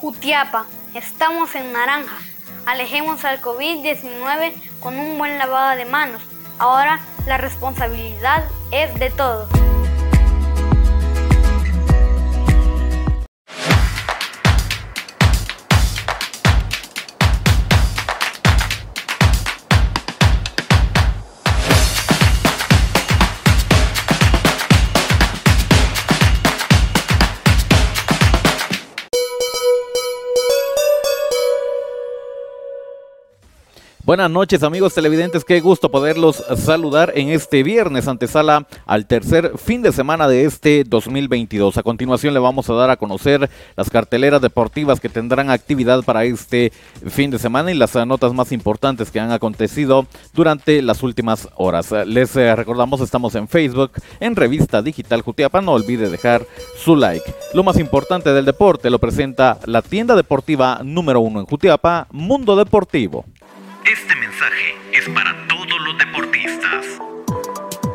Jutiapa, estamos en naranja. Alejemos al COVID-19 con un buen lavado de manos. Ahora la responsabilidad es de todos. Buenas noches amigos televidentes, qué gusto poderlos saludar en este viernes antesala al tercer fin de semana de este 2022. A continuación le vamos a dar a conocer las carteleras deportivas que tendrán actividad para este fin de semana y las notas más importantes que han acontecido durante las últimas horas. Les eh, recordamos, estamos en Facebook, en Revista Digital Jutiapa, no olvide dejar su like. Lo más importante del deporte lo presenta la tienda deportiva número uno en Jutiapa, Mundo Deportivo. Este mensaje es para.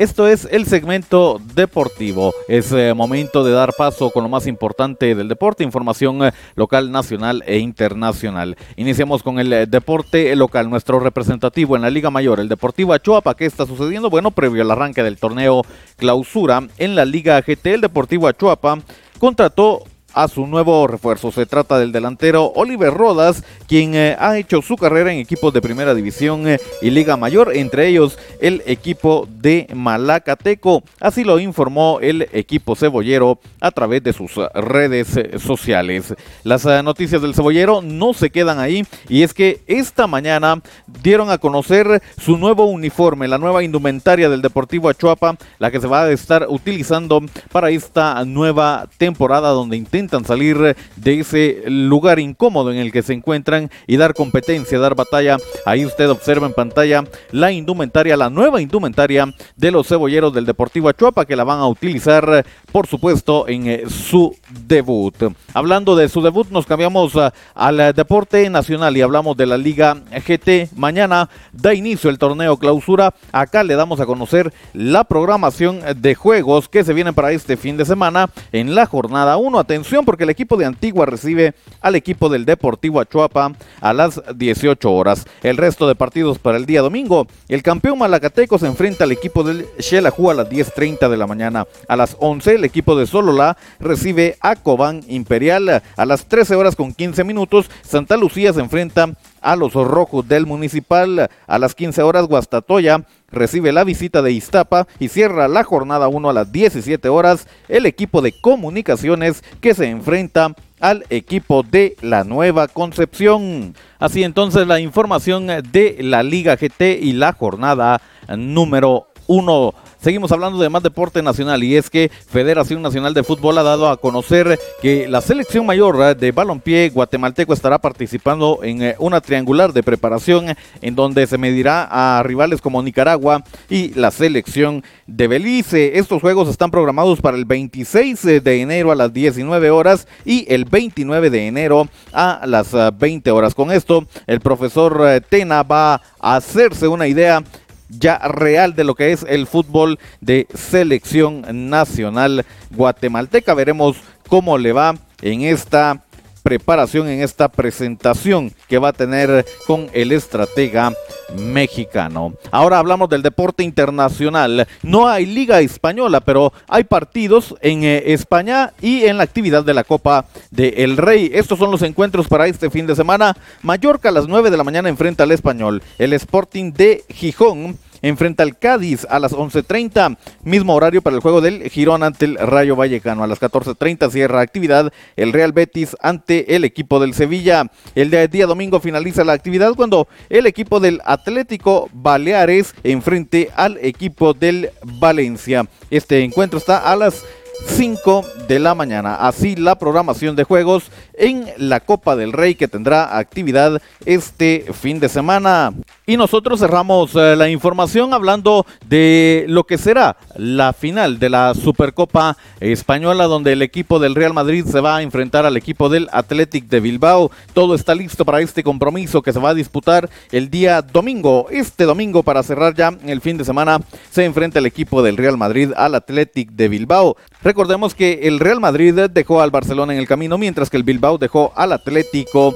Esto es el segmento deportivo. Es eh, momento de dar paso con lo más importante del deporte, información eh, local, nacional e internacional. Iniciamos con el eh, deporte local, nuestro representativo en la Liga Mayor, el Deportivo Achuapa. ¿Qué está sucediendo? Bueno, previo al arranque del torneo clausura en la Liga GT, el Deportivo Achuapa contrató a su nuevo refuerzo. Se trata del delantero Oliver Rodas, quien eh, ha hecho su carrera en equipos de primera división eh, y liga mayor, entre ellos el equipo de Malacateco. Así lo informó el equipo cebollero a través de sus redes eh, sociales. Las noticias del cebollero no se quedan ahí y es que esta mañana dieron a conocer su nuevo uniforme, la nueva indumentaria del Deportivo Achuapa, la que se va a estar utilizando para esta nueva temporada donde intenta intentan salir de ese lugar incómodo en el que se encuentran y dar competencia, dar batalla. Ahí usted observa en pantalla la indumentaria, la nueva indumentaria de los cebolleros del Deportivo Achuapa que la van a utilizar, por supuesto, en eh, su debut. Hablando de su debut, nos cambiamos al deporte nacional y hablamos de la Liga GT. Mañana da inicio el torneo clausura. Acá le damos a conocer la programación de juegos que se vienen para este fin de semana en la jornada 1. Atención porque el equipo de Antigua recibe al equipo del Deportivo Achuapa a las 18 horas. El resto de partidos para el día domingo. El campeón Malacateco se enfrenta al equipo del Xelajú a las 10.30 de la mañana. A las 11 el equipo de Solola recibe a Cobán Imperial. A las 13 horas con 15 minutos Santa Lucía se enfrenta a los rojos del municipal. A las 15 horas Guastatoya recibe la visita de Iztapa y cierra la jornada 1 a las 17 horas el equipo de comunicaciones que se enfrenta al equipo de la Nueva Concepción. Así entonces la información de la Liga GT y la jornada número 1 Seguimos hablando de más deporte nacional y es que Federación Nacional de Fútbol ha dado a conocer que la selección mayor eh, de balompié guatemalteco estará participando en eh, una triangular de preparación en donde se medirá a rivales como Nicaragua y la selección de Belice. Estos juegos están programados para el 26 de enero a las 19 horas y el 29 de enero a las 20 eh, horas. Con esto, el profesor Tena va a hacerse una idea ya real de lo que es el fútbol de selección nacional guatemalteca. Veremos cómo le va en esta preparación, en esta presentación que va a tener con el estratega mexicano. Ahora hablamos del deporte internacional. No hay liga española, pero hay partidos en eh, España y en la actividad de la Copa de El Rey. Estos son los encuentros para este fin de semana. Mallorca a las 9 de la mañana enfrenta al Español. El Sporting de Gijón enfrenta al Cádiz a las 11.30. Mismo horario para el juego del Girón ante el Rayo Vallecano. A las 14.30 cierra actividad el Real Betis ante el equipo del Sevilla. El día, domingo finaliza la actividad cuando el equipo del Atlético Baleares enfrente al equipo del Valencia. Este encuentro está a las 5 de la mañana. Así la programación de juegos en la Copa del Rey que tendrá actividad este fin de semana. Y nosotros cerramos eh, la información hablando de lo que será la final de la Supercopa Española donde el equipo del Real Madrid se va a enfrentar al equipo del Athletic de Bilbao. Todo está listo para este compromiso que se va a disputar el día domingo. Este domingo para cerrar ya el fin de semana se enfrenta el equipo del Real Madrid al Athletic de Bilbao. Recordemos que el Real Madrid dejó al Barcelona en el camino mientras que el Bilbao dejó al Atlético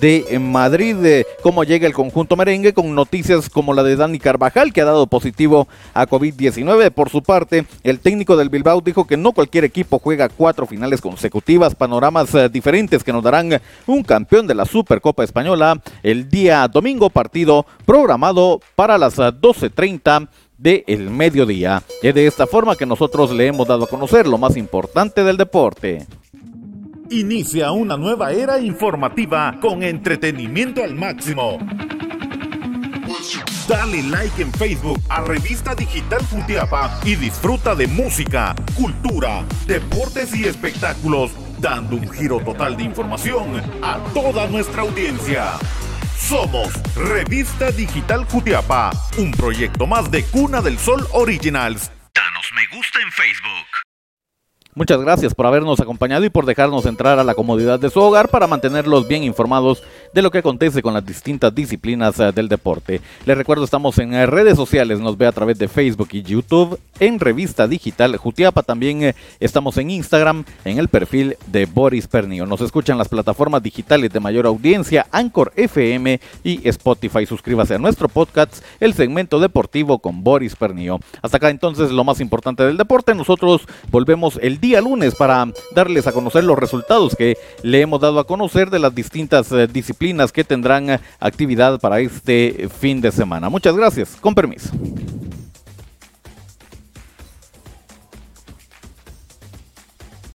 de Madrid. ¿Cómo llega el conjunto merengue con noticias como la de Dani Carvajal, que ha dado positivo a COVID-19. Por su parte, el técnico del Bilbao dijo que no cualquier equipo juega cuatro finales consecutivas, panoramas eh, diferentes que nos darán un campeón de la Supercopa Española el día domingo, partido programado para las 12.30 del el mediodía. Es de esta forma que nosotros le hemos dado a conocer lo más importante del deporte. Inicia una nueva era informativa con entretenimiento al máximo. Dale like en Facebook a Revista Digital Futiapa y disfruta de música, cultura, deportes y espectáculos, dando un giro total de información a toda nuestra audiencia. Somos Revista Digital Jutiapa, un proyecto más de Cuna del Sol Originals. Danos me gusta en Facebook. Muchas gracias por habernos acompañado y por dejarnos entrar a la comodidad de su hogar para mantenerlos bien informados de lo que acontece con las distintas disciplinas eh, del deporte. Les recuerdo, estamos en eh, redes sociales, nos ve a través de Facebook y YouTube, en Revista Digital Jutiapa, también eh, estamos en Instagram, en el perfil de Boris Pernio. Nos escuchan las plataformas digitales de mayor audiencia, Anchor FM y Spotify. Suscríbase a nuestro podcast, el segmento deportivo con Boris Pernio. Hasta acá entonces lo más importante del deporte. Nosotros volvemos el día lunes para darles a conocer los resultados que le hemos dado a conocer de las distintas eh, que tendrán eh, actividad para este fin de semana. Muchas gracias. Con permiso.